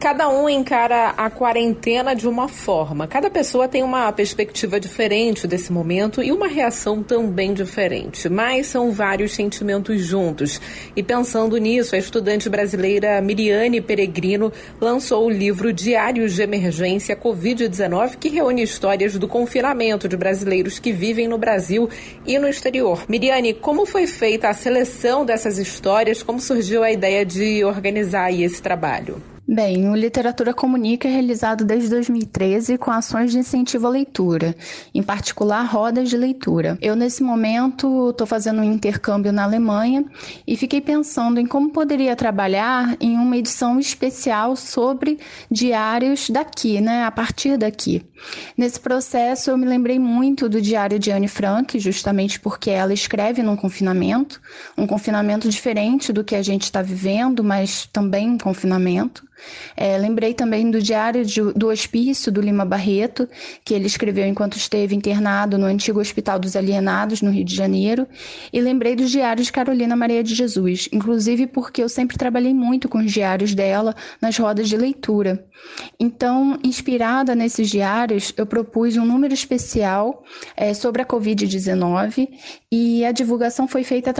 Cada um encara a quarentena de uma forma. Cada pessoa tem uma perspectiva diferente desse momento e uma reação também diferente. Mas são vários sentimentos juntos. E pensando nisso, a estudante brasileira Miriane Peregrino lançou o livro Diários de Emergência Covid-19, que reúne histórias do confinamento de brasileiros que vivem no Brasil e no exterior. Miriane, como foi feita a seleção dessas histórias? Como surgiu a ideia de organizar esse trabalho? Bem, o Literatura Comunica é realizado desde 2013 com ações de incentivo à leitura, em particular rodas de leitura. Eu, nesse momento, estou fazendo um intercâmbio na Alemanha e fiquei pensando em como poderia trabalhar em uma edição especial sobre diários daqui, né, a partir daqui. Nesse processo, eu me lembrei muito do diário de Anne Frank, justamente porque ela escreve num confinamento, um confinamento diferente do que a gente está vivendo, mas também um confinamento. É, lembrei também do Diário de, do Hospício do Lima Barreto, que ele escreveu enquanto esteve internado no antigo Hospital dos Alienados, no Rio de Janeiro, e lembrei dos diários de Carolina Maria de Jesus, inclusive porque eu sempre trabalhei muito com os diários dela nas rodas de leitura. Então, inspirada nesses diários, eu propus um número especial é, sobre a Covid-19 e a divulgação foi feita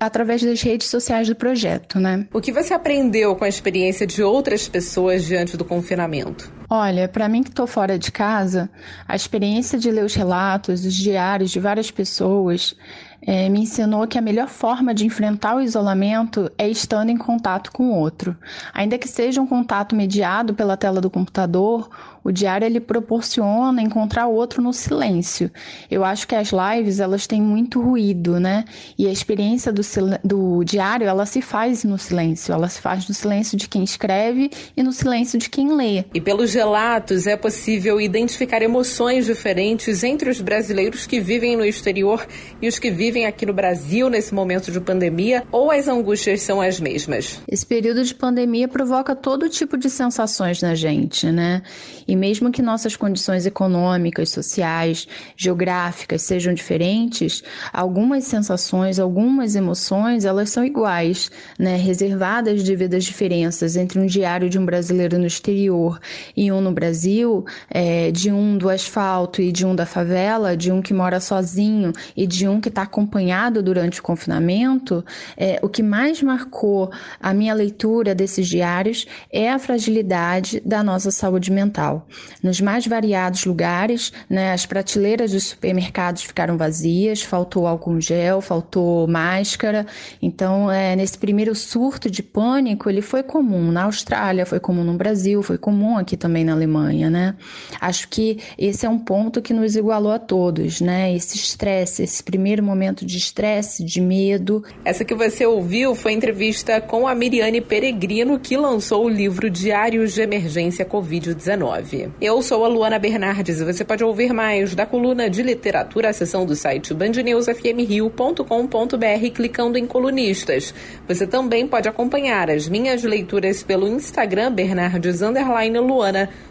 através das redes sociais do projeto. Né? O que você aprendeu com a experiência de outras as pessoas diante do confinamento? Olha, para mim que estou fora de casa, a experiência de ler os relatos, os diários de várias pessoas é, me ensinou que a melhor forma de enfrentar o isolamento é estando em contato com o outro. Ainda que seja um contato mediado pela tela do computador, o diário ele proporciona encontrar o outro no silêncio. Eu acho que as lives elas têm muito ruído, né? E a experiência do, do diário ela se faz no silêncio. Ela se faz no silêncio de quem escreve e no silêncio de quem lê. E relatos é possível identificar emoções diferentes entre os brasileiros que vivem no exterior e os que vivem aqui no Brasil nesse momento de pandemia, ou as angústias são as mesmas? Esse período de pandemia provoca todo tipo de sensações na gente, né? E mesmo que nossas condições econômicas, sociais, geográficas sejam diferentes, algumas sensações, algumas emoções, elas são iguais, né? Reservadas devido às diferenças entre um diário de um brasileiro no exterior e um no Brasil, é, de um do asfalto e de um da favela, de um que mora sozinho e de um que está acompanhado durante o confinamento, é, o que mais marcou a minha leitura desses diários é a fragilidade da nossa saúde mental. Nos mais variados lugares, né, as prateleiras dos supermercados ficaram vazias, faltou álcool gel, faltou máscara. Então, é, nesse primeiro surto de pânico, ele foi comum na Austrália, foi comum no Brasil, foi comum aqui também na Alemanha, né? Acho que esse é um ponto que nos igualou a todos, né? Esse estresse, esse primeiro momento de estresse, de medo. Essa que você ouviu foi entrevista com a Miriane Peregrino, que lançou o livro Diários de Emergência Covid-19. Eu sou a Luana Bernardes e você pode ouvir mais da coluna de literatura, a seção do site bandnewsfmrio.com.br clicando em colunistas. Você também pode acompanhar as minhas leituras pelo Instagram Bernardes Luana,